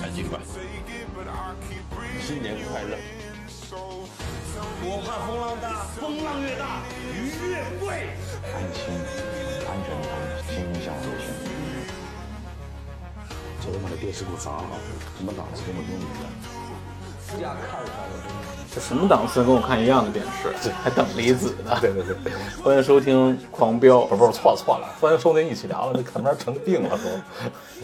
赶紧吧！新年快乐！我怕风浪大，风浪越大，鱼越贵。安心，安全堂，心想事成。这他妈的电视给我砸了，怎么档次跟我用一样。压看上了，这什么档次跟我看一样的电视，还等离子呢。对对对，欢迎收听《狂飙》，不是不是错了错了，欢迎收听一起聊了，这看边成病了都。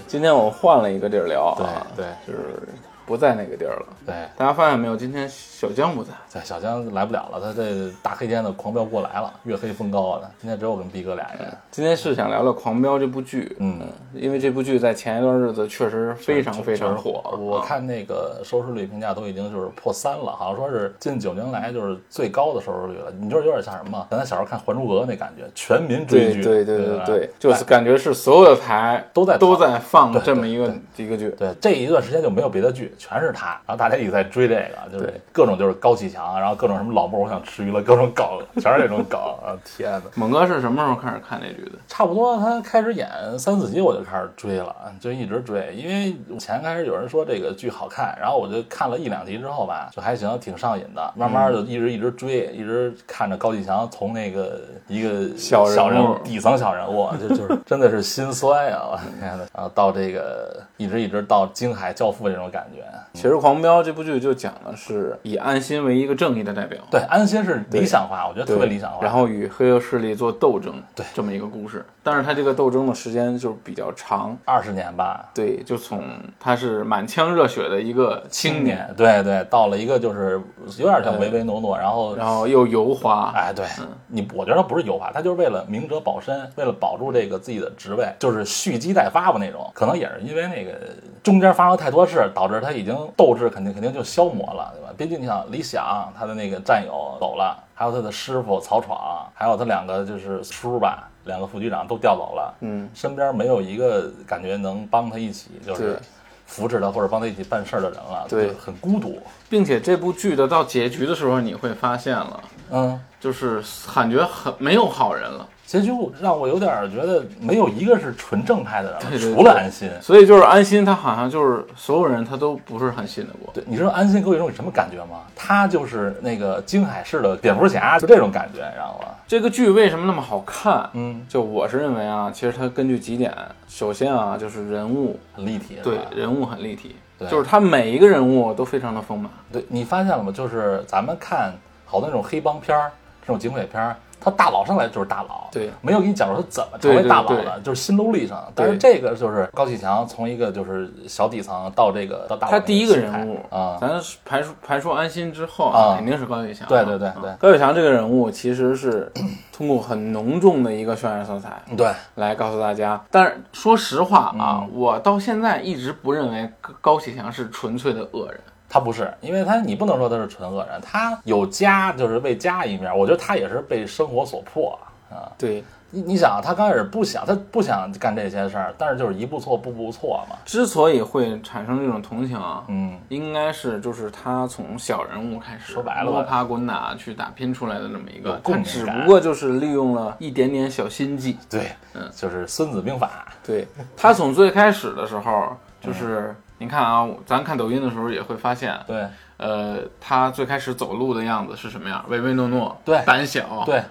今天我换了一个地儿聊啊，对就是不在那个地儿了。对大家发现没有？今天小江不在，对，小江来不了了，他这大黑天的狂飙过来了，月黑风高的。今天只有我跟逼哥俩人。今天是想聊聊《狂飙》这部剧，嗯，因为这部剧在前一段日子确实非常非常火。我看那个收视率评价都已经就是破三了，好像说是近九年来就是最高的收视率了。你就是有点像什么？咱小时候看《还珠格格》那感觉，全民追剧，对对对对对对，就是感觉是所有的台都在都在放这么一个一个剧。对，这一段时间就没有别的剧，全是他，然后大家一直在追这个，就是各种就是高启强，然后各种什么老莫我想吃鱼了，各种梗，全是这种梗啊！天哪，猛哥是什么时候开始看这剧的？差不多他开始演三四集我就开始追了，就一直追，因为前开始有人说这个剧好看，然后我就看了一两集之后吧，就还行，挺上瘾的，慢慢就一直一直追，一直看着高启强从那个一个小人物小人物底层小人物，就就是真的是心酸呀！我天呐，然后到这个一直一直到京海教父这种感觉。其实《狂飙》这部剧就讲的是以安心为一个正义的代表，对，安心是理想化，我觉得特别理想化。然后与黑恶势力做斗争，对。这么一个故事。但是他这个斗争的时间就是比较长，二十年吧，对，就从他是满腔热血的一个青年，对对，到了一个就是有点像唯唯诺诺，然后然后又油滑，哎，对。你，我觉得他不是油滑，他就是为了明哲保身，为了保住这个自己的职位，就是蓄积待发吧那种。可能也是因为那个中间发生太多事，导致他已经斗志肯定肯定就消磨了，对吧？毕竟你想，李想他的那个战友走了，还有他的师傅曹闯，还有他两个就是叔吧，两个副局长都调走了，嗯，身边没有一个感觉能帮他一起就是扶持他或者帮他一起办事儿的人了，对很孤独。并且这部剧的到结局的时候，你会发现了，嗯，就是感觉很没有好人了。结局让我有点儿觉得没有一个是纯正派的人了，对对对除了安心。所以就是安心，他好像就是所有人他都不是很信得过。对，你知道安心给我一种什么感觉吗？他就是那个京海市的蝙蝠侠，就这种感觉，你知道吗？这个剧为什么那么好看？嗯，就我是认为啊，其实它根据几点，首先啊就是人物，很立体，对人物很立体，对就是他每一个人物都非常的丰满。对，你发现了吗？就是咱们看好多那种黑帮片儿，这种警匪片儿，他大佬上来就是大佬，对。没有给你讲说他怎么成为大佬对。的，就是心路历程。但是这个就是高启强从一个就是小底层到这个到大佬他第一个人物啊，咱排除排除安心之后啊肯定是高启强啊。对对对对。啊。高启强这个人物其实是通过很浓重的一个渲染色彩对，来告诉大家。但是说实话啊，嗯。我到现在一直不认为高高启强是纯粹的恶人。他不是，因为他你不能说他是纯恶人，他有家就是为家一面，我觉得他也是被生活所迫啊。对，你你想，他刚开始不想，他不想干这些事儿，但是就是一步错步步错嘛。之所以会产生这种同情啊，嗯，应该是就是他从小人物开始，说白了吧。摸爬滚打去打拼出来的那么一有个，他只不过就是利用了一点点小心计。对，嗯。就是《孙子兵法。对。他从最开始的时候，就是你看啊，咱看抖音的时候也会发现》，，对呃，他最开始走路的样子是什么样？唯唯诺诺，对胆小，对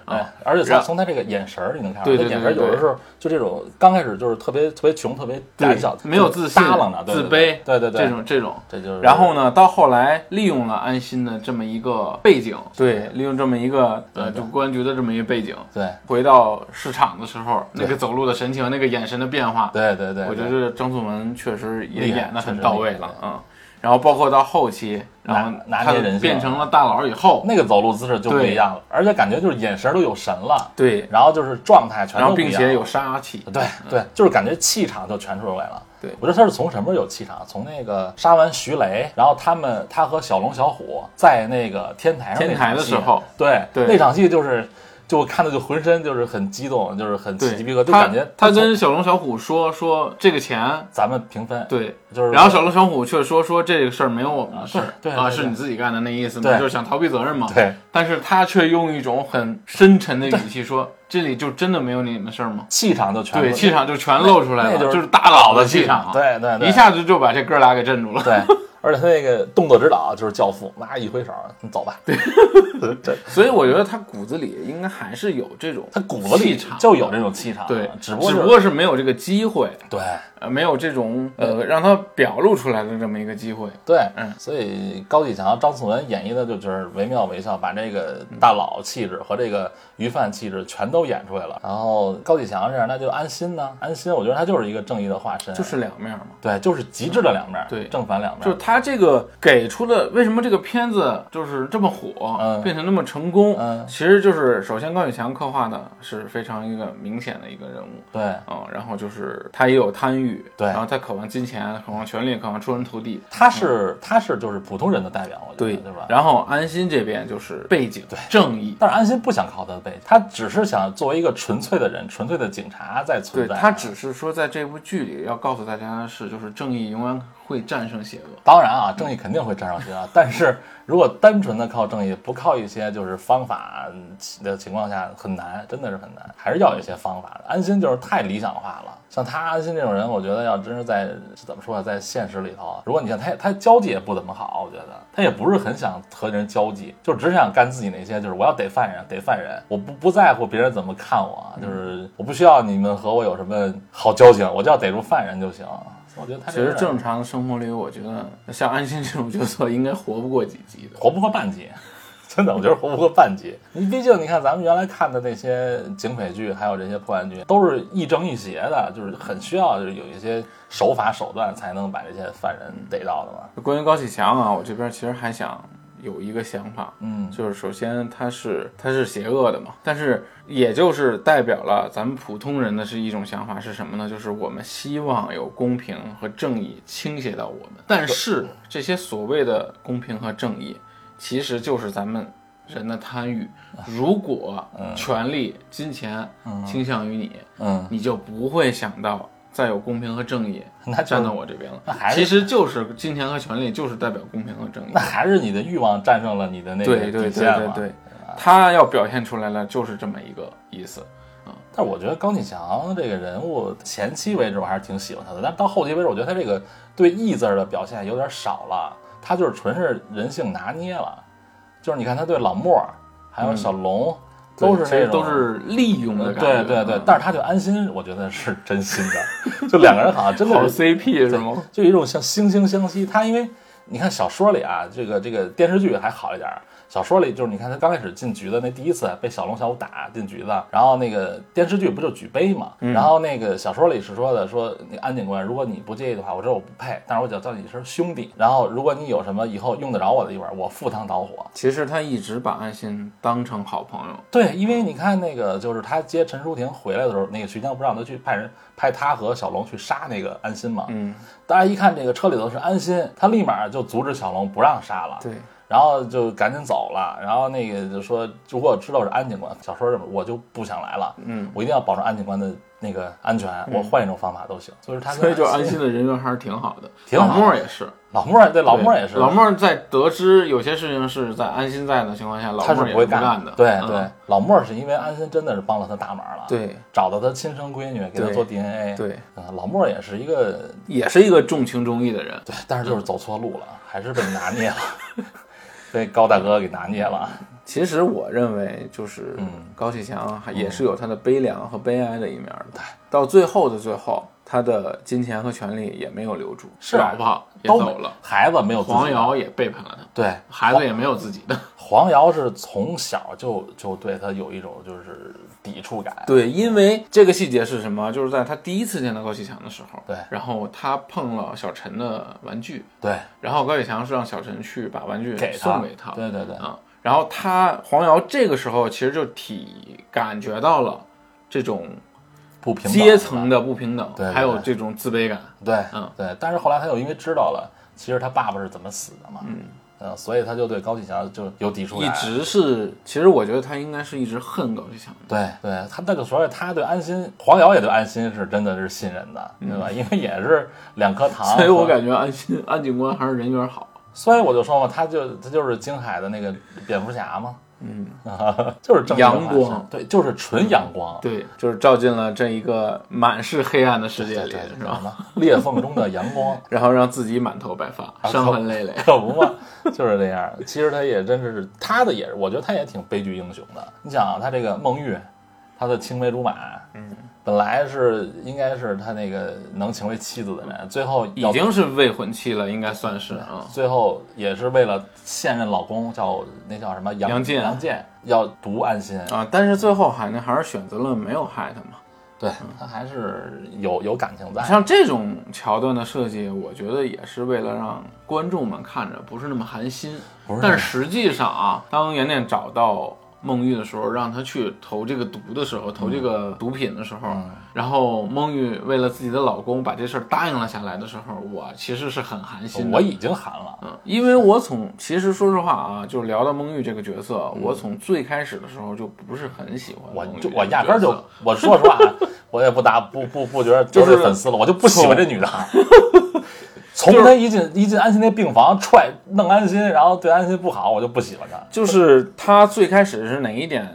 而且从从他这个眼神儿，你能看出对来，对对对有的时候就这种，刚开始就是特别特别穷，特别胆小，没有自信、耷拉着，对自卑，对对对对，这种这种。这就是。然后呢，到后来利用了安心的这么一个背景，对，利用这么一个呃，就公安局的这么一个背景，对回到市场的时候，那个走路的神情，那个眼神的变化，对对对，我觉得张颂文确实也演得很到位了，嗯。然后包括到后期，然后他拿拿捏人性变成了大佬以后，那个走路姿势就不一样了，而且感觉就是眼神都有神了，对，然后就是状态全都不一样了并且有杀气，对对，就是感觉气场就全出来了。对我觉得他是从什么时候有气场？从那个杀完徐雷，然后他们他和小龙小虎在那个天台上那天台场戏的时候，对对那场戏就是就我看的就浑身就是很激动，就是很起鸡皮疙瘩，就他感觉他从跟小龙小虎说说这个钱，咱们平分，，对，就是然后小龙小虎却说说这个事儿没有我们的事儿，啊，是你自己干的那意思嘛，对就是想逃避责任嘛。对但是他却用一种很深沉的语气说：“这里就真的没有你们的事儿吗气场就？”全对，气场就全露出来了，那就是是大佬的气场，对对对一下子就把这哥俩给镇住了。对，而且他那个动作指导就是教父，那一挥手，你走吧。对，这 所以我觉得他骨子里应该还是有这种他骨子里就有这种气场，对，只不过只不过是没有这个机会，对。呃，没有这种呃让他表露出来的这么一个机会。对，嗯。所以高启强、张颂文演绎的就就是惟妙惟肖，把这个大佬气质和这个鱼贩气质全都演出来了。然后高启强这样，那就安心呢？安心，我觉得他就是一个正义的化身，就是两面嘛。对，就是极致的两面，对正反两面，就是他这个给出的，为什么这个片子就是这么火，嗯。变成那么成功？嗯其实就是首先高启强刻画的是非常一个明显的一个人物，对嗯，然后就是他也有贪欲，对然后他渴望金钱，渴望权力，渴望出人头地，他是他是就是普通人的代表，我觉得对对吧？然后安心这边就是背景，对，正义，但是安心不想靠他的背景，他只是想作为一个纯粹的人、纯粹的警察在存在。对他只是说在这部剧里要告诉大家的是，就是正义永远会战胜邪恶。当然啊，正义肯定会战胜邪恶，但是如果单纯的靠正义，不靠一些就是方法的情况下，很难，真的是很难，还是要有一些方法的。安心就是太理想化了，像他安心这种人，我觉得要真是在怎么说啊，在现实里头，如果你看他，他交际也不怎么好，我觉得他也不是很想和人交际，就只想干自己那些，就是我要逮犯人，逮犯人，我不不在乎别人怎么看我，就是我不需要你们和我有什么好交情，我就要逮住犯人就行。我觉得他其实正常的生活里，我觉得像安心这种角色应该活不过几集的。活不过半集，真的，我觉得活不过半集。你 毕竟你看咱们原来看的那些警匪剧，还有这些破案剧，都是亦正亦邪的，就是很需要就是有一些手法手段才能把这些犯人逮到的嘛。关于高启强啊，我这边其实还想有一个想法，嗯，就是首先它是它是邪恶的嘛，但是也就是代表了咱们普通人的是一种想法是什么呢？就是我们希望有公平和正义倾斜到我们，但是这些所谓的公平和正义，其实就是咱们人的贪欲。如果权力、金钱倾向于你，嗯，你就不会想到再有公平和正义 那就站到我这边了。那还是其实就是金钱和权力，就是代表公平和正义那。还是你的欲望战胜了你的那个对对对底线嘛。对对，他要表现出来了，就是这么一个意思。但是我觉得高启强这个人物前期为止我还是挺喜欢他的，但到后期为止，我觉得他这个对义字儿的表现有点少了，他就是纯是人性拿捏了。就是你看他对老莫还有小龙、都是都是利用的呃感觉。对对对嗯，但是他就安心，我觉得是真心的，就两个人好像真好的是 CP 是吗？就有一种像惺惺相惜。他因为你看小说里啊，这个这个电视剧还好一点儿。小说里就是你看他刚开始进局的那第一次被小龙小虎打进局子，然后那个电视剧不就举杯嘛，然后那个小说里是说的说那安警官，如果你不介意的话，我知道我不配，但是我想叫你一声兄弟，然后如果你有什么以后用得着我的地方，我赴汤蹈火。其实他一直把安心当成好朋友。对，因为你看那个，就是他接陈淑婷回来的时候，那个徐江不让他去派人派他和小龙去杀那个安心嘛。嗯，大家一看这个车里头是安心，他立马就阻止小龙不让杀了。对，然后就赶紧走了。然后那个就说，如果知道是安警官，小说我就不想来了。嗯，我一定要保证安警官的那个安全，我换一种方法都行。所以他所以就安心心的人缘还是挺好的。挺好老莫也是，老莫儿对老莫儿也是，老莫儿在得知有些事情是在安心在的情况下，老他是莫儿也不会干的。对嗯对，老莫儿是因为安心真的是帮了他大忙了。，对找到他亲生闺女给他做 DNA。对，嗯，老莫儿也是一个也是一个重情重义的人。对，但是就是走错路了，还是被拿捏了，被高大哥给拿捏了。其实我认为，就是嗯高启强也是有他的悲凉和悲哀的一面的。到最后的最后，他的金钱和权利也没有留住，是啊老婆也都走了，孩子没有自己黄瑶也背叛了他，对孩子也没有自己的。黄瑶是从小就就对他有一种就是抵触感。对，因为这个细节是什么？就是在他第一次见到高启强的时候，对然后他碰了小陈的玩具，对，然后高启强是让小陈去把玩具给他送给他，对对对啊，然后他黄瑶这个时候其实就体感觉到了这种不平等阶层的不平等，对对还有这种自卑感。对，嗯对。但是后来他又因为知道了，其实他爸爸是怎么死的嘛，嗯，嗯，所以他就对高启强就有抵触一。直是，其实我觉得他应该是一直恨高启强。对对，他那个所以他对安心，黄瑶也对安心是真的是信任的，对吧？因为也是两颗糖，嗯所以我感觉安心安警官还是人缘好。所以我就说嘛，他就他就是京海的那个蝙蝠侠嘛，嗯，就是正义的化身阳光对，就是纯阳光，对，就是照进了这一个满是黑暗的世界里，对对，是吧？裂缝中的阳光，然后让自己满头白发，伤痕累累。可不嘛，就是这样。其实他也真是他的也是，我觉得他也挺悲剧英雄的。你想啊，他这个孟玉，他的青梅竹马，嗯，本来是应该是他那个能成为妻子的人，最后已经是未婚妻了，应该算是啊。最后也是为了现任老公叫那叫什么杨杨健杨健要毒安心，啊，但是最后海呢还是选择了没有害他嘛。对他还是有有感情在。像这种桥段的设计，我觉得也是为了让观众们看着不是那么寒心。但是实际上啊，当妍妍找到孟玉的时候，让他去投这个毒的时候，投这个毒品的时候，嗯然后孟玉为了自己的老公把这事儿答应了下来的时候，我其实是很寒心的。我已经寒了，嗯，因为我从其实说实话啊，就是聊到孟玉这个角色，嗯我从最开始的时候就不是很喜欢我就我压根儿就，我说实话啊，我也不打不不不觉得就是粉丝了，我就不喜欢这女的。从他一进一进安心那病房踹弄安心，然后对安心不好，我就不喜欢他。就是他最开始是哪一点，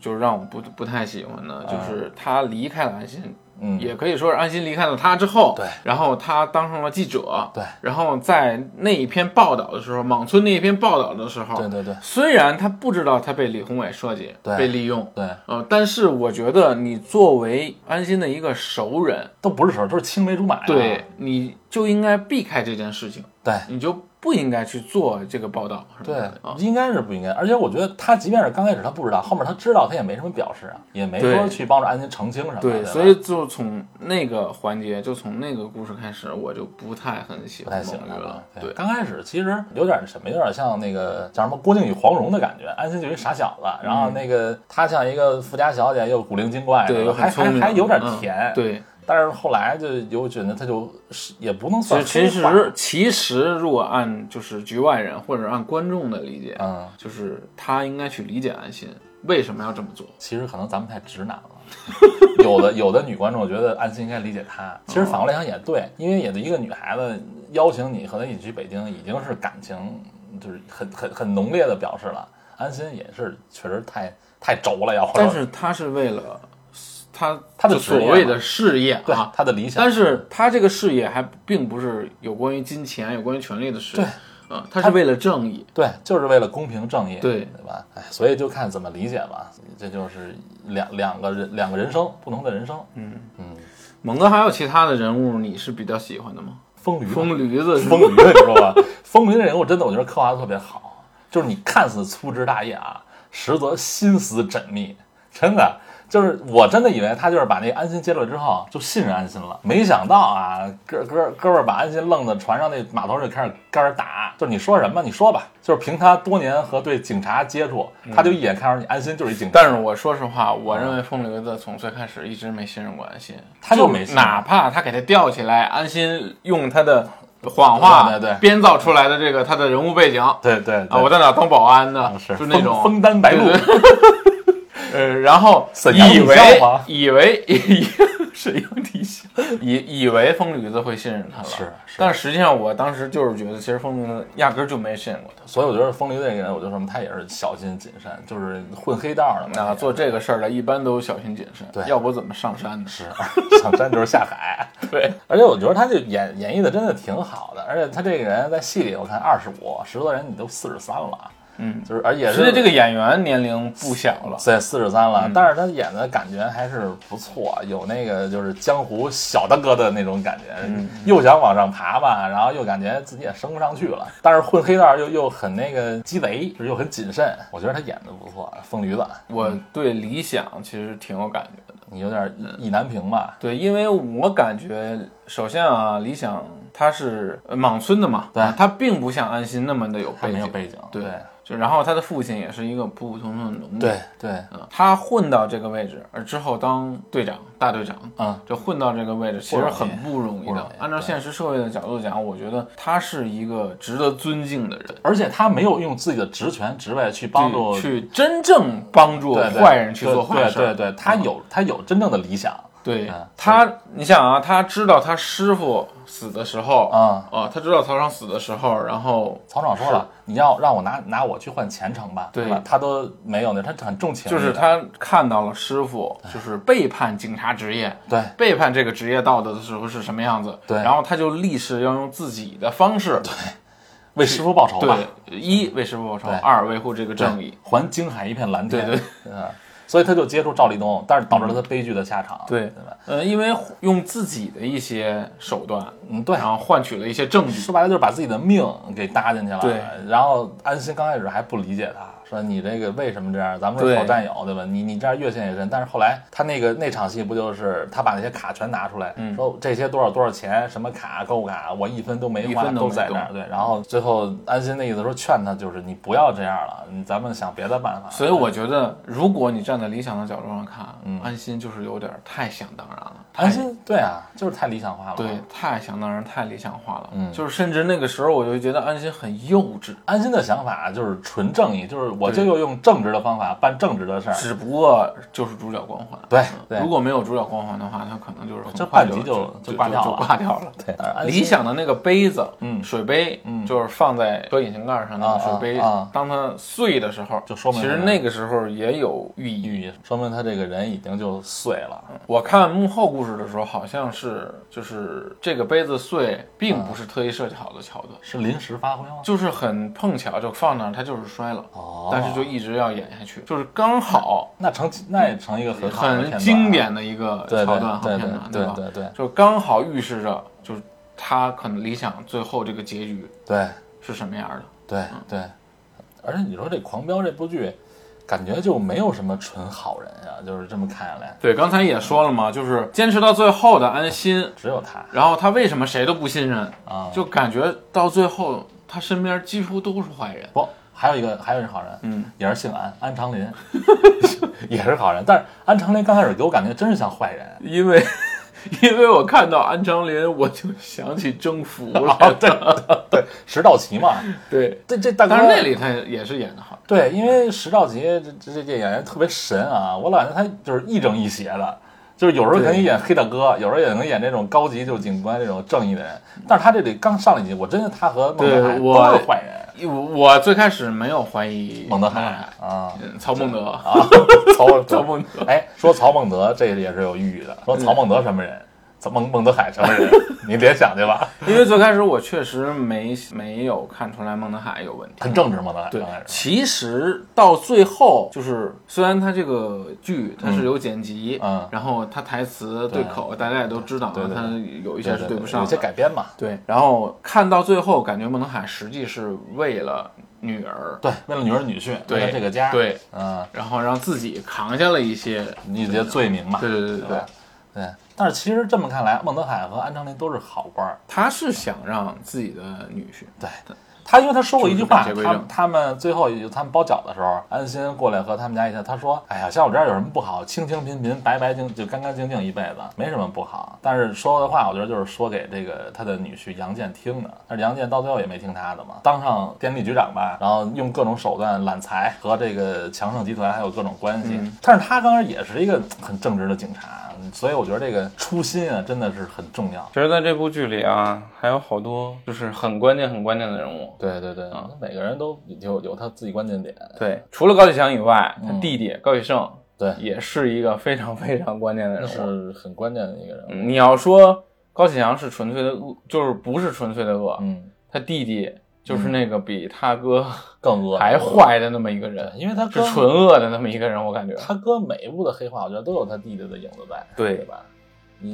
就是让我不不太喜欢呢？就是他离开了安心，嗯，也可以说是安心离开了他之后，对。然后他当上了记者，对，然后在那一篇报道的时候，莽村那一篇报道的时候，对对对。虽然他不知道他被李宏伟设计，对。被利用，对，呃，但是我觉得你作为安心的一个熟人，都不是熟人，都是青梅竹马呀。对，你就应该避开这件事情，对。你就不应该去做这个报道，是吧对啊，应该是不应该。而且我觉得他即便是刚开始他不知道，后面他知道，他也没什么表示啊，也没说去帮着安心澄清什么的。对，吧所以就从那个环节，就从那个故事开始，我就不太很喜欢不太喜欢孟玉了他了。。对，刚开始其实有点什么，有点像那个叫什么郭靖与黄蓉的感觉。安心就一傻小子，然后那个他像一个富家小姐，又古灵精怪对，还还还有点嗯甜。，对，但是后来就有觉得他就是也不能其算实其实其实，如果按就是局外人或者按观众的理解，嗯，就是他应该去理解安心为什么要这么做。其实可能咱们太直男了。有的有的女观众觉得安心应该理解他，其实反过来想也对，因为也的一个女孩子邀请你和她一起去北京，已经是感情就是很很很浓烈的表示了。安心也是确实太太轴了，要但是他是为了他他的所谓的事业对啊，他的理想，但是他这个事业还并不是有关于金钱、有关于权力的事业，对啊，他是为了正义。对，就是为了公平正义，对对吧？哎，所以就看怎么理解吧。这就是两两个人两个人生，不同的人生。嗯嗯，猛哥还有其他的人物你是比较喜欢的吗？风驴吧，疯驴子是 吧风驴，你知道吧？风驴的人物真的，我觉得刻画的特别好，就是你看似粗枝大叶啊，实则心思缜密，真的。就是我真的以为他就是把那安心接了之后就信任安心了，没想到啊，哥哥哥们儿把安心愣在船上那码头就开始跟人打，就是你说什么你说吧，就是凭他多年和对警察接触，他就一眼看出你安心就是一警察。但是我说实话，我认为风流子从最开始一直没信任过安心，他就没哪怕他给他吊起来，安心用他的谎话对对对编造出来的这个他的人物背景啊，对对啊我在哪当保安呢，是就那种枫枫丹白露，对呃，然后以为 以为沈阳李湘，以以为疯驴子会信任他了，是是但实际上我当时就是觉得，其实疯驴子压根儿就没信任过他。所以我觉得风驴这个人，我就说嘛，他也是小心谨慎，就是混黑道的嘛。啊，做这个事儿的一般都小心谨慎，对要不怎么上山呢？是 上山就是下海。对，而且我觉得他这演演绎的真的挺好的，而且他这个人在戏里我看二十五，实则人你都四十三了，嗯，就是而且是这个演员年龄不小了，对四十三了，嗯。但是他演的感觉还是不错，有那个就是江湖小大哥的那种感觉，嗯又想往上爬吧，然后又感觉自己也升不上去了，但是混黑道又又很那个鸡贼，就是又很谨慎，我觉得他演的不错，疯驴子，我对理想其实挺有感觉的。你有点意意难平吧？对，因为我感觉，首先啊，理想他是呃莽村的嘛，对啊他并不像安心那么的有背景，没有背景，对对就然后他的父亲也是一个普普通通的农民，对对嗯，他混到这个位置，而之后当队长，大队长，嗯，就混到这个位置，其实很不容易的。按照现实社会的角度讲，我觉得他是一个值得尊敬的人，而且他没有用自己的职权职位去帮助去去真正帮助坏人去做坏事。对对对，他有他有真正的理想。对嗯他，你想啊，他知道他师傅死的时候，啊。啊，他知道曹爽死的时候，然后曹爽说了，你要让我拿拿我去换前程吧，对。吧？他都没有那，他很重情就是他看到了师傅就是背叛警察职业，对。背叛这个职业道德的时候是什么样子，对。然后他就立誓要用自己的方式，对。为师傅报仇吧，对，一为师傅报仇，二维护这个正义，还京海一片蓝天。对对。嗯，所以他就接触赵立东，但是导致了他悲剧的下场。对对吧？呃，因为用自己的一些手段，嗯，对然。后换取了一些证据，说白了就是把自己的命给搭进去了。对，然后安心刚开始还不理解他，说你这个为什么这样？咱们是好战友，对吧？你你这样越陷越深。但是后来他那个那场戏不就是他把那些卡全拿出来，嗯说这些多少多少钱，什么卡购物卡，我一分都没花，都没都在那儿。对，然后最后安心的意思说劝他，就是你不要这样了，你咱们想别的办法。所以我觉得，如果你站在理想的角度上看，安心就是有点太想当然了，安心对啊，就是太理想化了。对，太想当然，太理想化了。嗯就是甚至那个时候，我就觉得安心很幼稚，安心的想法就是纯正义，就是我就要用正直的方法办正直的事儿。只不过就是主角光环。对如果没有主角光环的话，他可能就是很这快就半集就挂掉了就挂掉了。对，理想的那个杯子，嗯水杯，嗯就是放在车引擎盖上那啊个水杯，啊啊当它碎的时候，就说明其实那个时候也有寓意。寓意说明他这个人已经就碎了。我看幕后故事的时候，好像是就是这个杯子碎，并不是特意设计好的桥段，是临时发挥吗？就是很碰巧就放那儿，它就是摔了，哦但是就一直要演下去，就是刚好那成那也成一个很很经典的一个对对桥段和对片段，对对对对就刚好预示着，就是他可能理想最后这个结局对。是什么样的。对对，而且你说这《狂飙》这部剧，感觉就没有什么纯好人呀，就是这么看下来，对，刚才也说了嘛，就是坚持到最后的安心，只有他。然后他为什么谁都不信任，啊，就感觉到最后他身边几乎都是坏人。不还有一个还有一个好人，嗯，也是姓安，安长林，也是好人，但是安长林刚开始给我感觉真是像坏人。因为 因为我看到安长林，我就想起征服了。啊，对对，石道奇嘛，对，这这大哥但是那里他也是演的好。对，因为石道奇这这这这演员特别神啊，我老感觉他就是亦正亦邪的，就是有时候可以演黑大哥，有时候也能演这种高级就是警官这种正义的人，但是他这里刚上了一集，我真的他和孟德海都是坏人。我我最开始没有怀疑孟德海海，啊。嗯曹孟德，啊，曹 曹孟德。哎，说曹孟德这也是有寓意的，说曹孟德什么人，曹孟孟德海什么人，你别想去吧，因为最开始我确实没没有看出来孟德海有问题。很正直孟德海对。其实到最后，就是虽然他这个剧他是有剪辑，嗯然后他台词对口大家也都知道，他有一些是对不上的，有些改编嘛，对，然后看到最后，感觉孟德海实际是为了女儿，对，为了女儿女婿，为了这个家，，对，嗯，然后让自己扛下了一些，一些罪名嘛，对对对对对？对，但是其实这么看来，孟德海和安长林都是好官儿。他是想让自己的女婿，对他，因为他说过一句话，他他们最后他们包饺子的时候，安心过来和他们家一起，他说：“哎呀，像我这样有什么不好？清清贫贫，白白净就干干净净一辈子，没什么不好。”但是说的话，我觉得就是说给这个他的女婿杨建听的。但是杨建到最后也没听他的嘛，当上电力局长吧，然后用各种手段揽财，和这个强盛集团还有各种关系。嗯但是他刚开始也是一个很正直的警察，所以我觉得这个初心啊，真的是很重要。其实在这部剧里啊，还有好多就是很关键、很关键的人物。对对对，每个人都有有他自己关键点。对，除了高启强以外，他嗯弟弟高启盛对，也是一个非常非常关键的人物。是很关键的一个人物。嗯你要说高启强是纯粹的恶，就是不是纯粹的恶，嗯，他弟弟就是那个比他哥更恶还坏的那么一个人，因为他哥是纯恶的那么一个人，我感觉。他哥每一部的黑化，我觉得都有他弟弟的影子在，对对吧？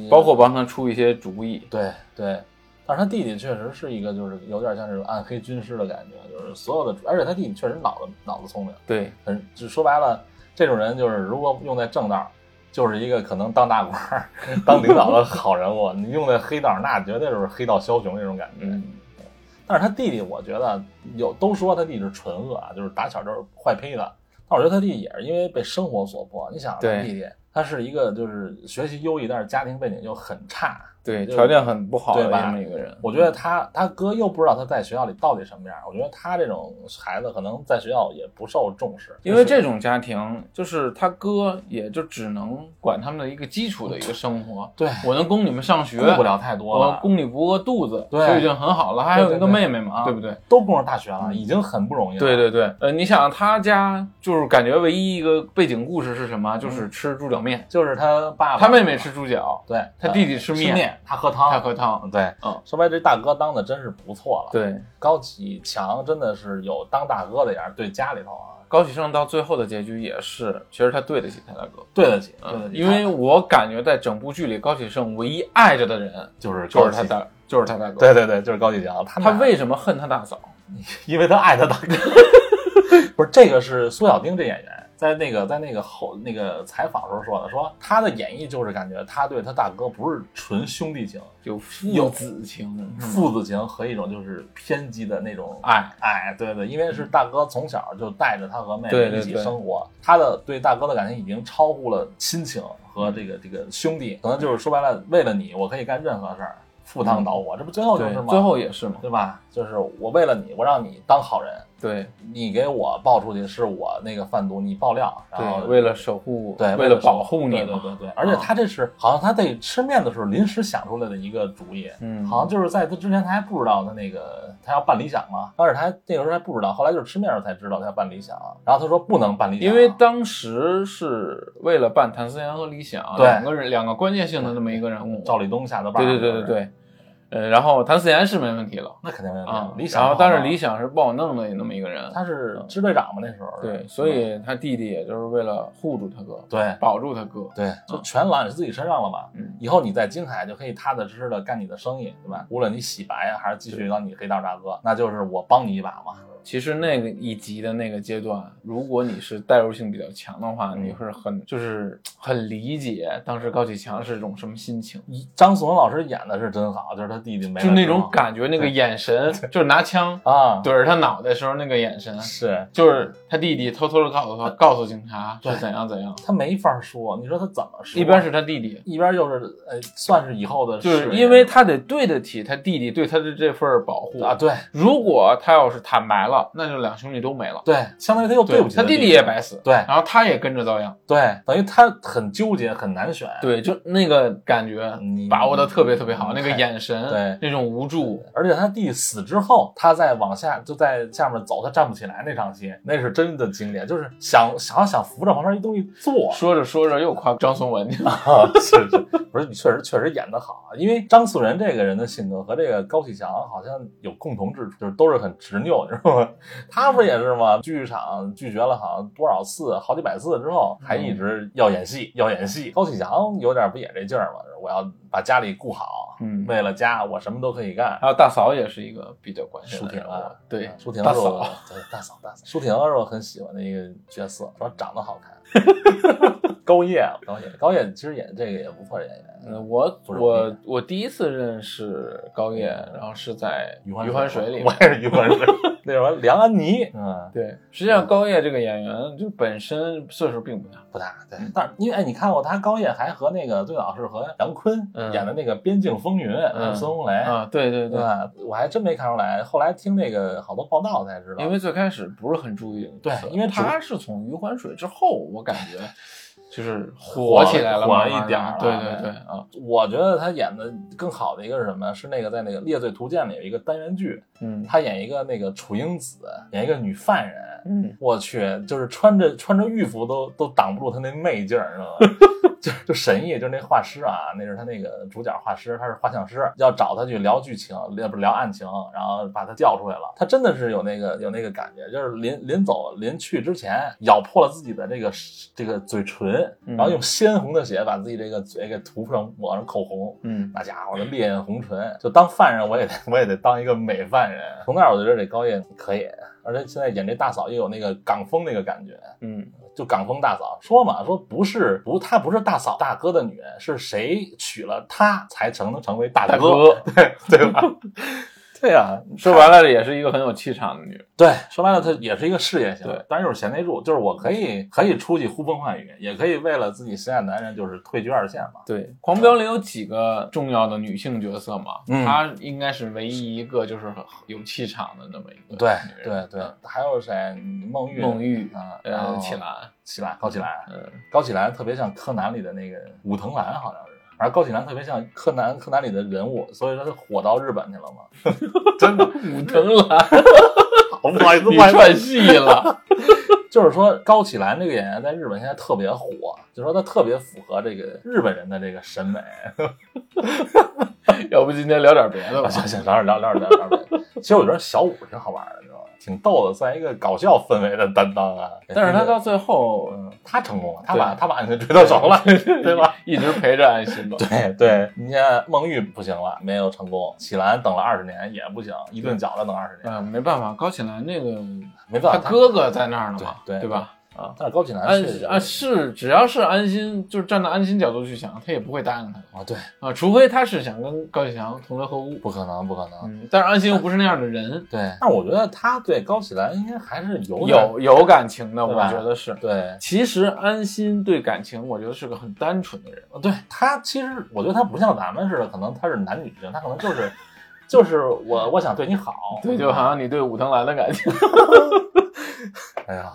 包括帮他出一些主意，对对，但是他弟弟确实是一个，就是有点像这种暗黑军师的感觉，就是所有的，而且他弟弟确实脑子脑子聪明，对很就说白了，这种人就是如果用在正道，就是一个可能当大官儿、当领导的好人物；你用在黑道，那绝对就是黑道枭雄那种感觉。嗯但是他弟弟，我觉得有都说他弟弟是纯恶啊，就是打小就是坏胚子。但我觉得他弟弟也是因为被生活所迫。你想，他弟弟他是一个就是学习优异，但是家庭背景又很差。对，条件很不好的对吧这么一个人。我觉得他他哥又不知道他在学校里到底什么样。我觉得他这种孩子可能在学校也不受重视，因为这种家庭，就是他哥也就只能管他们的一个基础的一个生活。对我能供你们上学，顾不了太多我了，供你不饿肚子，对就已经很好了。还有一个妹妹嘛，啊对不对？都供上大学了，已经很不容易了。对对对，呃，你想他家就是感觉唯一一个背景故事是什么？就是吃猪脚面，就是他爸爸，他妹妹吃猪脚，对，他弟弟吃面吃面，他喝汤，他喝汤。对，嗯，说白了这大哥当的真是不错了。，对，高启强真的是有当大哥的样儿，对家里头啊，高启盛到最后的结局也是，其实他对得起他大哥。对得起，对得嗯，起。因为我感觉在整部剧里，高启盛唯一爱着的人就是就是，他大，就是他大哥。对对对，就是高启强。他他为什么恨他大嫂？因为他爱他大哥。不是这个是苏小丁这演员在那个在那个后那个采访时候说的，说他的演绎就是感觉他对他大哥不是纯兄弟情、有父有子情，父子情和一种就是偏激的那种爱。哎，对对，因为是大哥从小就带着他和妹妹一起生活，他的对大哥的感情已经超乎了亲情和这个这个兄弟，可能就是说白了，为了你，我可以干任何事儿，赴汤蹈火，这不最后就是吗？最后也是嘛。对吧？就是我为了你，我让你当好人，对你给我报出去是我那个贩毒，你爆料，然后，为了守护，对为了保护你对对嘛。对对，而且他这是好像他在吃面的时候临时想出来的一个主意，嗯。好像就是在他之前他还不知道他那个他要办理想嘛，但是他那个时候还不知道，后来就是吃面的时候才知道他要办理想，然后他说不能办理想，因为当时是为了办谭思源和李想对。两个人，两个关键性的那么一个人物。赵立东下的班，对对对对对，呃，然后谭思妍是没问题了那肯定没问题啊，理想然后但是理想是不好弄的那么一个人。他是支队长嘛那时候，对，所以他弟弟也就是为了护住他哥，对保住他哥。对，就全揽在自己身上了嘛。嗯以后你在京海就可以踏踏实实的干你的生意，对吧？无论你洗白呀，还是继续当你黑道大哥，那就是我帮你一把嘛。其实那个一集的那个阶段，如果你是代入性比较强的话，嗯你是很就是很理解当时高启强是一种什么心情，张颂文老师演的是真好，就是他弟弟没了就那种感觉，那个眼神，就是拿枪啊，怼着他脑袋时候那个眼神，是就是他弟弟偷偷的告诉他，告诉警察对是怎样怎样。他没法说，你说他怎么说？一边是他弟弟，一边就是呃，算是以后的就是因为他得对得起他弟弟对他的这份保护啊，。对如果他要是坦白了，那就两兄弟都没了。对，相当于他又对不起他弟弟也白死，对然后他也跟着遭殃。对，等于他很纠结，很难选。对，就那个感觉把握的特别特别好，那个眼神，对那种无助，而且他弟死之后，他再往下就在下面走，他站不起来那场戏，那是真的经典，就是想想想扶着旁边一东西坐。说着说着又夸张颂文，啊，是是，不是你确实确实演得好，啊因为张颂文这个人的性格和这个高启强好像有共同之处，就是都是很执拗，你知道吗？他不也是吗？剧场拒绝了好像多少次，好几百次之后，还一直要演戏，要演戏。高启强有点不也这劲儿吗？我要把家里顾好，嗯为了家我什么都可以干。还有大嫂也是一个比较关键舒婷啊，对，舒婷是我大嫂，对大嫂大嫂，舒婷是我很喜欢的一个角色，主要长得好看。高叶，高叶，高叶其实演这个也不错，演员。嗯，我我我第一次认识高叶，然后是在余余欢水里。我也是余欢水。那什么梁安妮，嗯，对，实际上高叶这个演员就本身岁数并不大，不大对，但是因为哎，你看过他高叶还和那个最早是和杨坤嗯演的那个《边境风云》，嗯孙红雷，啊，对对对？我还真没看出来，后来听那个好多报道才知道，因为最开始不是很注意对因为主他是从余欢水之后，我感觉就是火起来了，火一点儿了对对对啊，我觉得他演的更好的一个是什么？是那个在那个《猎罪图鉴》里有一个单元剧，嗯他演一个那个楚英子，演一个女犯人。嗯，我去，就是穿着穿着浴服都都挡不住他那媚劲儿，知道吗？就就神医，就是那画师啊，那是他那个主角画师，他是画像师，要找他去聊剧情，聊不是聊案情，然后把他叫出来了。他真的是有那个有那个感觉，就是临临走临去之前咬破了自己的这个这个嘴唇，嗯然后用鲜红的血把自己这个嘴给涂上，抹上口红。嗯那家伙的烈焰红唇，就当犯人我也得我也得当一个美犯人。从那儿我觉得这高叶可以，而且现在演这大嫂也有那个港风那个感觉，嗯，就港风大嫂说嘛，说不是不，她不是大嫂大哥的女人，是谁娶了她才成能成为大大，哥，对对吧？对呀、说白了也是一个很有气场的女人。对，说白了，她也是一个事业型，对，但是就是贤内助，就是我可以可以出去呼风唤雨，也可以为了自己心爱的男人就是退居二线嘛。对，《狂飙》里有几个重要的女性角色嘛？嗯她应该是唯一一个就是很有气场的那么一个对对对，还有谁？孟玉，孟玉啊，呃，启兰，启兰，高启兰，嗯，高启兰特别像柯南里的那个武藤兰，好像是。而高启兰特别像柯南柯南里的人物，所以说他火到日本去了嘛。真的，武藤兰，不好意思，你不好意思串戏了。就是说高启兰这个演员在日本现在特别火，就说他特别符合这个日本人的这个审美。要不今天聊点别的吧？行行，聊点聊聊点聊点别的。其实我觉得小五挺好玩的，你知道吗？挺逗的，算一个搞笑氛围的担当啊。但是他到最后，嗯，他成功了，他把他把安心追到手了，对吧？一直陪着安心吧。对对，你看孟玉不行了，没有成功；启兰等了二十年也不行，一顿搅了等二十年，嗯，没办法，高启兰那个没办法。他哥哥在那儿呢嘛，对对对吧？啊，但是高启兰安是啊是，只要是安心，就是站在安心角度去想，他也不会答应他啊，对，啊，除非他是想跟高启强同流合污。不可能，不可能。嗯，但是安心又不是那样的人，对，但我觉得他对高启兰应该还是有有有感情的，我觉得是。对。其实安心对感情，我觉得是个很单纯的人。对他，其实我觉得他不像咱们似的，可能他是男女性，他可能就是 就是我我想对你好，对，就好像你对武藤兰的感情。哎呀，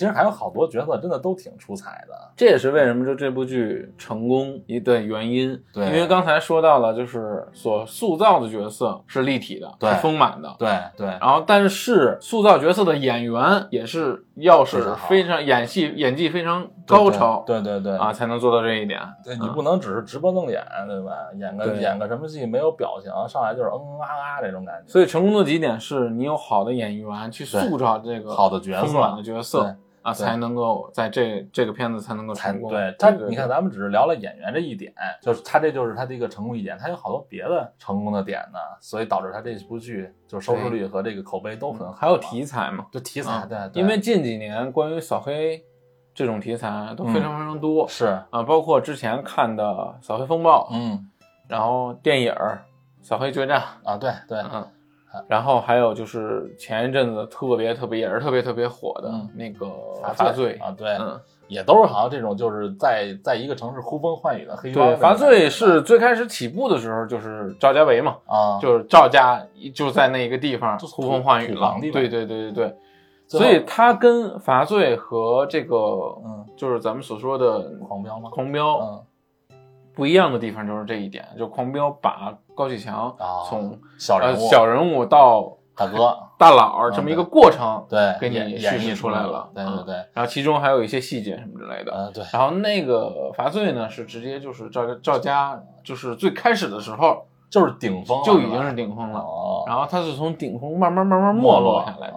其实还有好多角色真的都挺出彩的。这也是为什么说这部剧成功一的原因。对因为刚才说到了，就是所塑造的角色是立体的，对是丰满的。对对然后，但是塑造角色的演员也是要是非常演戏演技非常高超，对对对啊，才能做到这一点。对你不能只是直播瞪眼，对吧？演个演个什么戏没有表情，上来就是嗯嗯啊啊这种感觉。所以成功的几点是你有好的演员去塑造这个好的角色丰满的角色对啊，才能够在这这个片子才能够成功。对他，你看，咱们只是聊了演员这一点，就是他这就是他的一个成功一点，他有好多别的成功的点呢，所以导致他这部剧就是收视率和这个口碑都很好。还有题材嘛，就题材，啊对，对因为近几年关于扫黑这种题材都非常非常多、是，啊，包括之前看的《扫黑风暴》，嗯然后电影儿《扫黑决战》，啊，对对，嗯，然后还有就是前一阵子特别特别也是特别特别火的嗯那个罚罚罪啊，对，嗯，也都是好像这种就是在在一个城市呼风唤雨的黑帮对。罚罪是最开始起步的时候就是赵家维嘛，啊，就是赵家就在那个地方呼风唤雨了对对对对对，所以他跟罚罪和这个嗯，就是咱们所说的狂飙吗？狂飙嗯不一样的地方就是这一点，就狂飙把高启强啊，从呃小人物小人物到大哥，大佬这么一个过程，对，给你演叙事演绎出来了对对对，然后其中还有一些细节什么之类的。嗯对，然后那个罚罪呢，是直接就是赵赵家，就是最开始的时候就是顶峰就已经是顶峰了，哦，然后他是从顶峰慢慢慢慢没落下来的。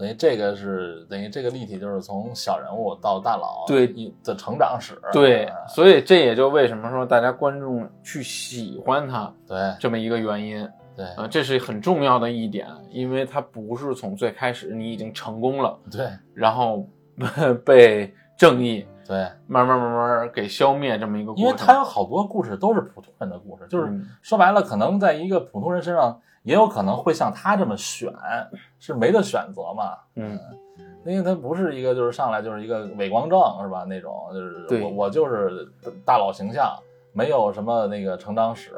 哦等于这个是等于这个立体就是从小人物到大佬对你的成长史，对嗯，所以这也就为什么说大家观众去喜欢他对这么一个原因。对呃，这是很重要的一点，因为他不是从最开始你已经成功了，对 然后 被正义对，慢慢慢慢给消灭这么一个过程。因为他有好多故事都是普通人的故事，就是嗯说白了，可能在一个普通人身上也有可能会像他这么选，是没得选择嘛。嗯，因为他不是一个就是上来就是一个伪光正是吧？那种就是我我就是大佬形象，没有什么那个成长史。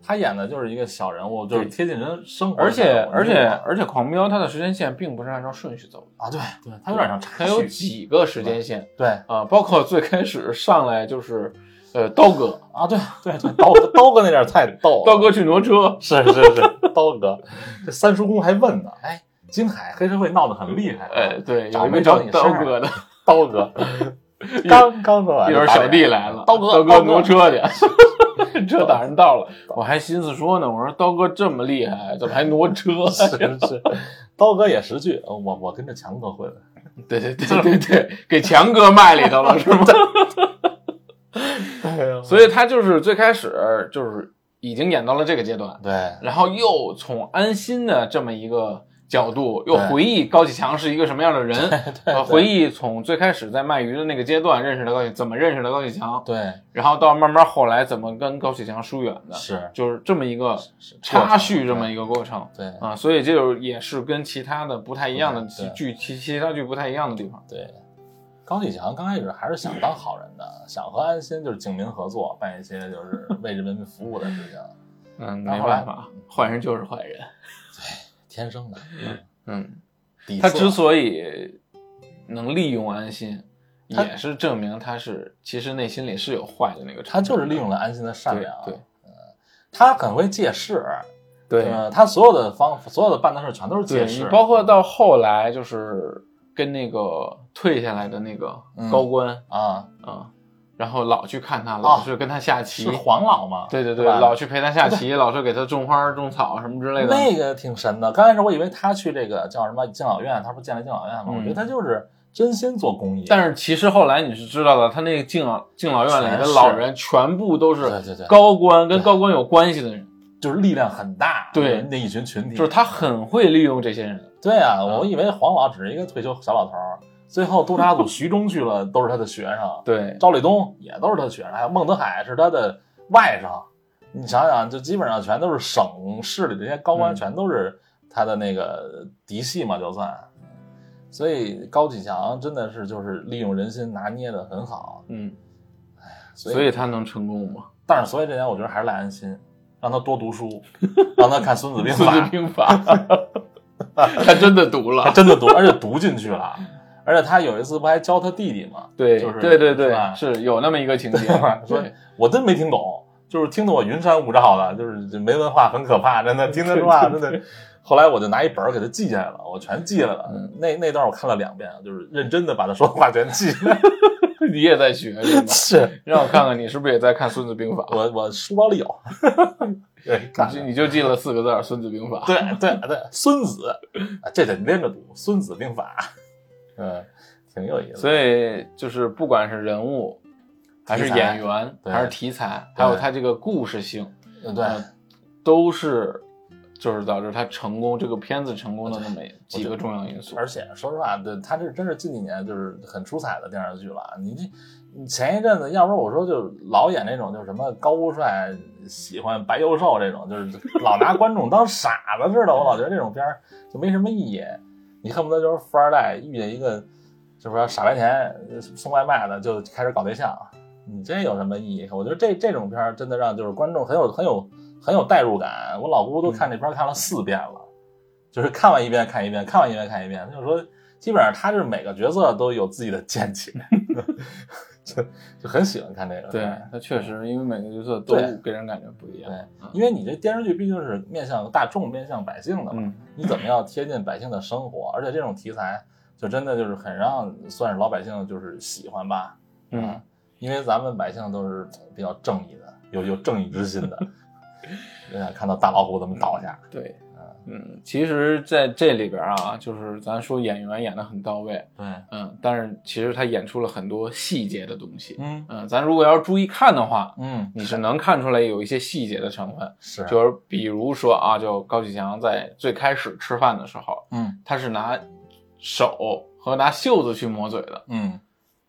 他演的就是一个小人物，就是贴近人生活而且而且而且狂飙他的时间线并不是按照顺序走的，啊，对对，他有点像插它有几个时间线对啊，包括最开始上来就是呃刀哥，啊，对对对，刀哥刀哥那点儿太逗，刀哥去挪车，是是是，刀哥，这三叔公还问呢，哎，金海黑社会闹得很厉害，哎，对，找没有一个叫找你刀哥的，刀哥，刚刚说完，一会儿小弟来了，刀哥刀刀哥挪车去。车打人到了，我还寻思说呢，我说刀哥这么厉害，怎么还挪车？是是，刀哥也识趣，呃我我跟着强哥混的，对对对对对，给强哥卖里头了是吗？所以他就是最开始就是已经演到了这个阶段，对。然后又从安心的这么一个角度，又回忆高启强是一个什么样的人，呃回忆从最开始在卖鱼的那个阶段认识的高启，怎么认识的高启强，对，然后到慢慢后来怎么跟高启强疏远的，是。就是这么一个是插叙这么一个过程。对。啊，所以这就是也是跟其他的不太一样的剧，其其他剧不太一样的地方。对。高启强刚开始还是想当好人的，想和安心就是警民合作，办一些就是为人民服务的事情，嗯，没办法，坏人就是坏人。对天生的。嗯，他之所以能利用安心，他也是证明他是其实内心里是有坏的那个。他就是利用了安心的善良，对对他很会借势，对呃，他所有的方所有的办的事全都是借势，包括到后来就是跟那个退下来的那个嗯。高官。啊，啊，然后老去看他，老是跟他下棋。是，黄老吗？对对对，吧？老去陪他下棋，老是给他种花种草什么之类的。那个挺神的。刚开始我以为他去这个叫什么敬老院，他不是建了敬老院吗？嗯。我觉得他就是真心做公益，但是其实后来你是知道的，他那个敬老敬老院里的老人全部都是高官跟高官有关系的人，就是力量很大，对。那一群群体，就是他很会利用这些人。对啊，我以为黄老只是一个退休小老头儿，最后督察组徐忠去了，都是他的学生，对，赵立东也都是他的学生，还有孟德海是他的外甥。你想想，就基本上全都是省市里这些高官，嗯全都是他的那个嫡系嘛，就算。所以高启强真的是就是利用人心拿捏的很好，嗯，所以所以他能成功吗？但是所以这点我觉得还是赖安心，让他多读书，让他看《孙子兵法《孙》，子兵法》，他真的读了。他真的读，而且读进去了。而且他有一次不还教他弟弟吗？对，就是对对对是，是有那么一个情节对吧。说，我真没听懂，就是听得我云山雾罩的，就是没文化很可怕，真的听他说话真的。后来我就拿一本儿给他记下来了，我全记下来了。嗯那那段我看了两遍，就是认真的把他说的话全记下来。你也在学是吗？是让我看看你是不是也在看《孙子兵法》？我我书包里有。你就你就记了四个字儿《孙子兵法》。对对对，孙子，啊这得连着读，《孙子兵法》。嗯，挺有意思。所以就是不管是人物，还是演员，还是题材，还有它这个故事性，嗯对，呃都是就是导致他成功这个片子成功的那么几个重要因素。而且说实话，对他这真是近几年就是很出彩的电视剧了。你这，你前一阵子，要不然我说就老演那种就是什么高富帅喜欢白幼瘦这种，就是老拿观众当傻子似的。我老觉得这种片儿就没什么意义。你恨不得就是富二代遇见一个，是不是傻白甜送外卖的就开始搞对象？你这有什么意义？我觉得这这种片儿真的让就是观众很有很有很有代入感。我老姑都看这片儿看了四遍了。就是看完一遍看一遍，看完一遍看一遍。就是说，基本上他是每个角色都有自己的见解，就 就很喜欢看这个。对，他确实因为每个角色都给人感觉不一样。对，因为你这电视剧毕竟是面向大众、面向百姓的嘛，嗯你怎么样贴近百姓的生活？而且这种题材就真的就是很让算是老百姓就是喜欢吧。嗯，因为咱们百姓都是比较正义的，有有正义之心的，就想看到大老虎怎么倒下。对，嗯，其实在这里边啊，就是咱说演员演的很到位，对，嗯，但是其实他演出了很多细节的东西。嗯嗯，咱如果要是注意看的话，嗯，你是能看出来有一些细节的成分，是，就是比如说啊，就高启强在最开始吃饭的时候，嗯他是拿手和拿袖子去抹嘴的，嗯，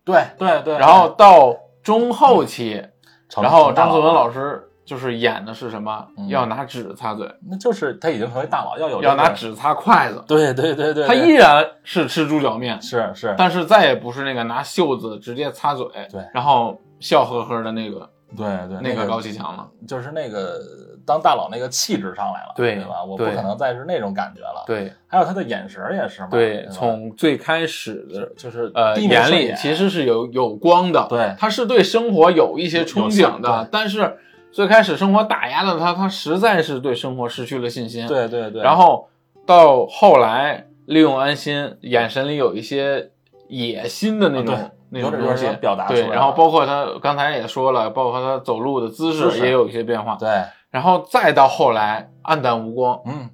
对对对，然后到中后期，成然后张颂文老师就是演的是什么？嗯要拿纸擦嘴，那就是他已经成为大佬，要有、要拿，纸擦筷子。对对对对，他依然是吃猪脚面，是是，但是再也不是那个拿袖子直接擦嘴，对然后笑呵呵的那个对对那个高启强了。就是那个当大佬那个气质上来了，对对吧？我不可能再是那种感觉了。，对还有他的眼神也是嘛，对，从最开始的就是呃眼里其实是有有光的，对他是对生活有一些憧憬的，但是最开始生活打压了他，他实在是对生活失去了信心。，对对对，然后到后来利用安心，眼神里有一些野心的那种、啊那种东西表达出对，然后包括他刚才也说了，包括他走路的姿势也有一些变化。对，然后再到后来暗淡无光，嗯，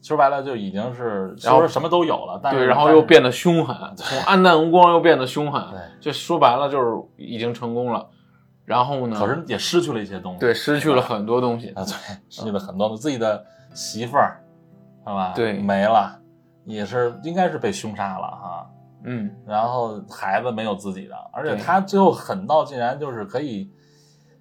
说白了就已经是然后说什么都有了，但是对，然后又变得凶狠，从暗淡无光又变得凶狠对，就说白了就是已经成功了。然后呢，可是也失去了一些东西，对失去了很多东西，啊，对，失去了很多自己的媳妇儿，是吧？对没了，也是应该是被凶杀了哈。嗯，然后孩子没有自己的，而且他最后狠到竟然就是可以，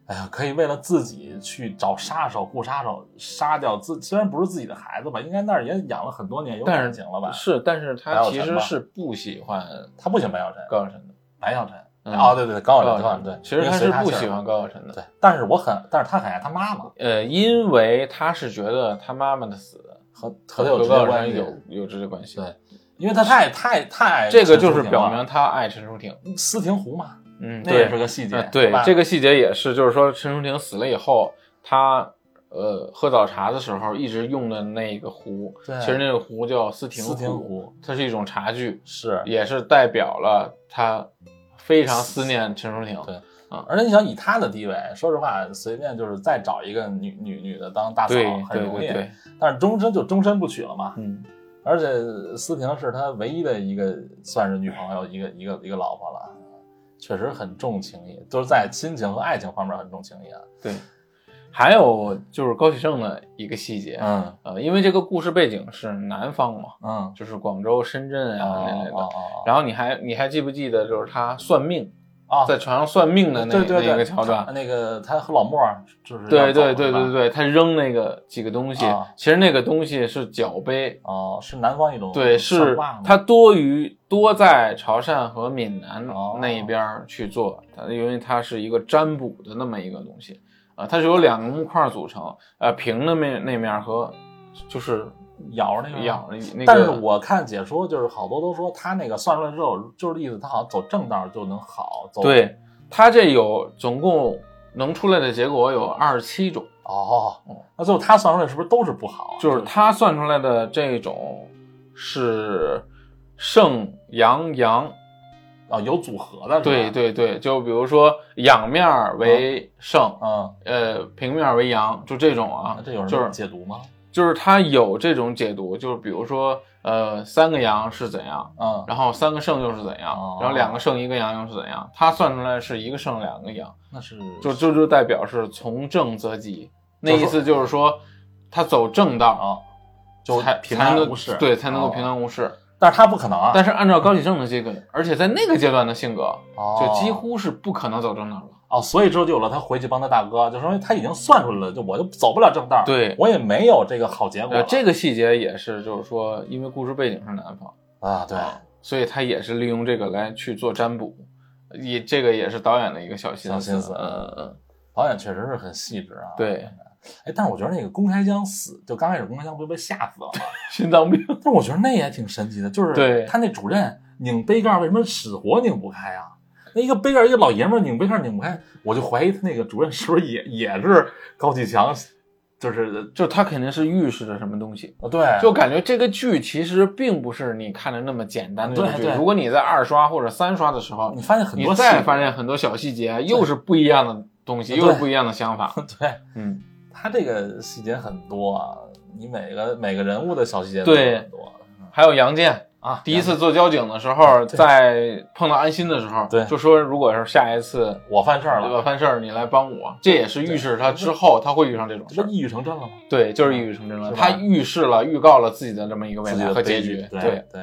哎呀，可以为了自己去找杀手雇杀手杀掉自，虽然不是自己的孩子吧，应该那儿也养了很多年，有感情了吧？是，但是他其实是不喜欢他不喜欢白小晨，高晓晨的。白小晨。嗯哦，对对对，高晓晨，对，其实他是不喜欢高晓晨的。对，但是我很，但是他很爱他妈妈，呃，因为他是觉得他妈妈的死和和他有高晓直接关系，晨有有直接关系。对，因为他太太太爱这个就是表明他爱陈淑婷。司婷湖嘛，嗯，那也是个细节呃，对，这个细节也是，就是说陈淑婷死了以后，他呃喝早茶的时候一直用的那个壶，对其实那个壶叫思婷司庭湖它是一种茶具，是也是代表了他非常思念陈淑婷。对啊而且你想以他的地位，说实话，随便就是再找一个女女女的当大嫂很容易，对对对，但是终身就终身不娶了嘛。嗯，而且思婷是他唯一的一个算是女朋友，一个一个一个老婆了，确实很重情义，就是在亲情和爱情方面很重情义啊。对。还有就是高启盛的一个细节，嗯呃，因为这个故事背景是南方嘛，嗯就是广州、深圳啊那类的。哦然后你还你还记不记得，就是他算命，啊，在船上算命的那那个桥段？那个他和老莫儿就是对对对对对，他扔那个几个东西，啊其实那个东西是脚杯，哦，是南方一种对，是算卦吗它多于多在潮汕和闽南哦那一边去做，它因为它是一个占卜的那么一个东西啊、它是由两个木块组成，呃，平的面那面和就是咬着那个咬那个，但是我看解说，就是好多都说他那个算出来之后，就是意思他好像走正道就能好，走对它这有总共能出来的结果有二十七种，哦，那最后他算出来是不是都是不好？就是它算出来的这种是胜阳阳。啊有组合的，对，对对，就比如说仰面儿为胜，嗯，呃，平面儿为阳，就这种啊，这有什么就是解读吗？就是它有这种解读，就是比如说，呃，三个阳是怎样，嗯，然后三个胜又是怎样哦，然后两个胜一个阳又是怎样，它算出来是一个胜两个阳，那是就就就代表是从正则吉，那意思就是说，他走正道，啊，就才平才能安无事，对，才能够哦平安无事。但是他不可能啊，但是按照高启盛的这个，而且在那个阶段的性格，哦就几乎是不可能走正道了。哦，所以之后就有了他回去帮他大哥，就说明他已经算出来了，就我就走不了正道，对我也没有这个好结果呃，这个细节也是，就是说，因为故事背景是南方，啊，对，所以他也是利用这个来去做占卜，也这个也是导演的一个小心思小心思嗯嗯，导演确实是很细致啊，对，哎，但是我觉得那个公开江死，就刚开始公开江不是被吓死了吗？心脏病。但我觉得那也挺神奇的，就是对他那主任拧杯盖为什么死活拧不开啊？那一个杯盖，一个老爷们儿拧杯盖拧不开，我就怀疑他那个主任是不是也也是高启强，就是就他肯定是预示着什么东西，呃对，就感觉这个剧其实并不是你看的那么简单的对。如果你在二刷或者三刷的时候你，发现很多你再发现很多小细节，又是不一样的东西，又是不一样的想法。对嗯，他这个细节很多啊，你每个每个人物的小细节都对很多还有杨健，啊。第一次做交警的时候，在碰到安心的时候，对就说如果是下一次我犯事儿了，我犯事儿，你来帮我，这也是预示他之后他会遇上这种事儿。这不一语成真了吗？对，就是一语成真了。他预示了、预告了自己的这么一个未来和结局。对对，对。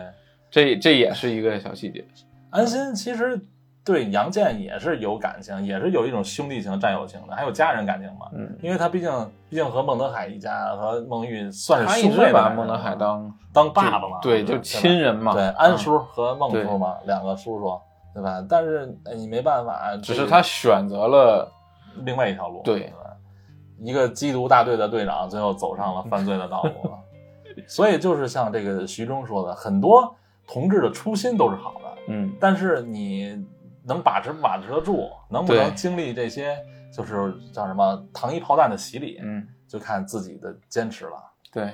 这这也是一个小细节。安心其实对杨健也是有感情，也是有一种兄弟情、战友情的，还有家人感情嘛。嗯，因为他毕竟毕竟和孟德海一家和孟玉算是他一兄妹的直把孟德海当当爸爸嘛，对，就亲人嘛。对，嗯安叔和孟叔嘛，两个叔叔，对吧？但是哎你没办法，只是他选择了另外一条路，对？一个缉毒大队的队长，最后走上了犯罪的道路。所以就是像这个徐峥说的，很多同志的初心都是好的，嗯，但是你能把持不把持得住，能不能经历这些，就是叫什么糖衣炮弹的洗礼，嗯，就看自己的坚持了。对。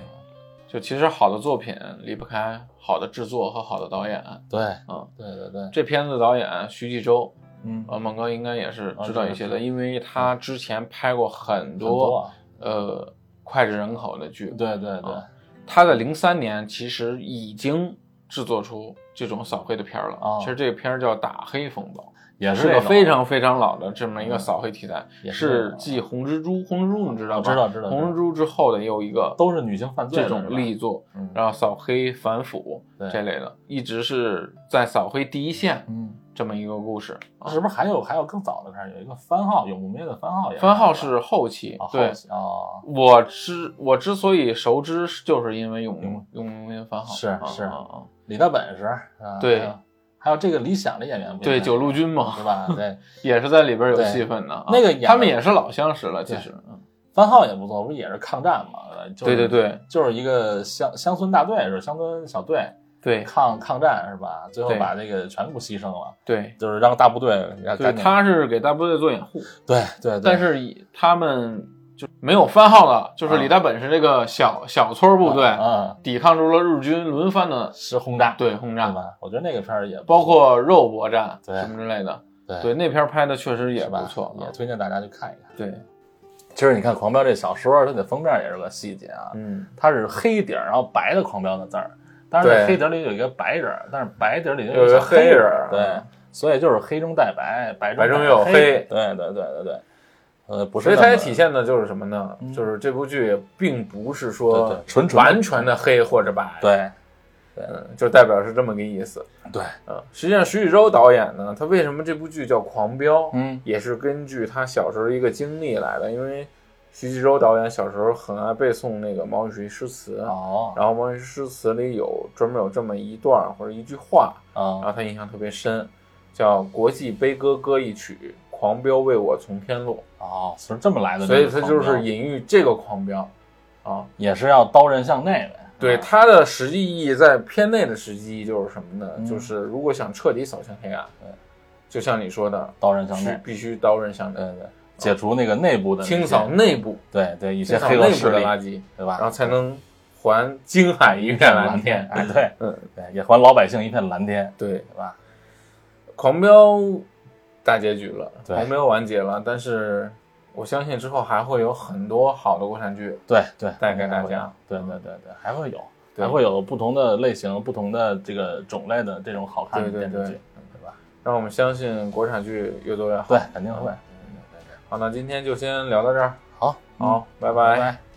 就其实好的作品离不开好的制作和好的导演。对，嗯，对对对，这片子导演徐纪周，嗯，呃，猛哥应该也是知道一些的，因为他之前拍过很很多多，呃脍炙人口的剧。对对对，啊他在零三年其实已经制作出这种扫黑的片儿了。啊其实这个片儿叫《打黑风暴》。也是这种非常非常老的这么一个扫黑题材，也是继《红蜘蛛》，《红蜘蛛》你知道吧？知道知道红蜘蛛》之后的又一个都是女性犯罪这种力作，嗯。然后扫黑反腐这类的，一直是在扫黑第一线。嗯，这么一个故事。啊是不是还有还有更早的开始有一个番号永不灭的番号也番号是后期啊，对。后，期哦，我之我之所以熟知，就是因为永嗯。永永灭番号。是啊是。啊啊。李大本事啊，对。还有这个李想的演员不对九路军嘛。是吧？对，也是在里边有戏份的啊。那个演的他们也是老相识了，其实。嗯。番号也不错，不是也是抗战嘛？对对对，就是一个乡乡村大队是乡村小队对。抗抗战是吧？最后把这个全部牺牲了，对。就是让大部队要对，他是给大部队做掩护，对对，对。但是以他们就没有番号了，就是李大本是这个小小村部队啊抵抗住了日军轮番的是轰炸。对轰炸，吧？我觉得那个片儿也包括肉搏战什么之类的。对。对，那片拍的确实也不错，也啊推荐大家去看一看。对，其实你看《狂飙》这小说，它的封面也是个细节啊，嗯，它是黑底儿，然后白的“狂飙”的字儿，当然这黑底儿里有一个白人儿，但是白底儿里有一个黑人儿对嗯，所以就是黑中带白，白白中又黑，有黑对对对对对，呃，不是所以它也体现的就是什么呢？嗯就是这部剧并不是说纯纯完全的黑或者白，，对嗯，就代表是这么个意思。对，嗯，实际上徐纪周导演呢，他为什么这部剧叫《狂飙》？嗯也是根据他小时候一个经历来的，因为徐纪周导演小时候很爱背诵那个毛主席诗词，哦。然后毛主席诗词里有专门有这么一段或者一句话，啊然啊后他印象特别深，叫“国际悲歌歌一曲，狂飙为我从天落哦，是这么来”，的，所以他就是隐喻这个狂飙啊。也是要刀刃向内的，对啊。它的实际意义，在片内的实际意义就是什么呢？嗯。就是如果想彻底扫清黑暗，对，就像你说的，刀刃向内，必须刀刃向内。对，对，解除那个内部的清扫内部，对对一些黑恶势力，垃圾，对吧？然后才能还京海一一片片蓝蓝天。哎，对嗯，对，也还老百姓一片蓝天，对，对吧？狂飙大结局了，对狂飙完结了，但是我相信之后还会有很多好的国产剧。对对，带给大家对对对对，还会有，还会有不同的类型、不同的这个种类的这种好看的电视剧，对吧？让我们相信国产剧越做越好。对，肯定会。好，那今天就先聊到这儿。好，好，拜拜拜。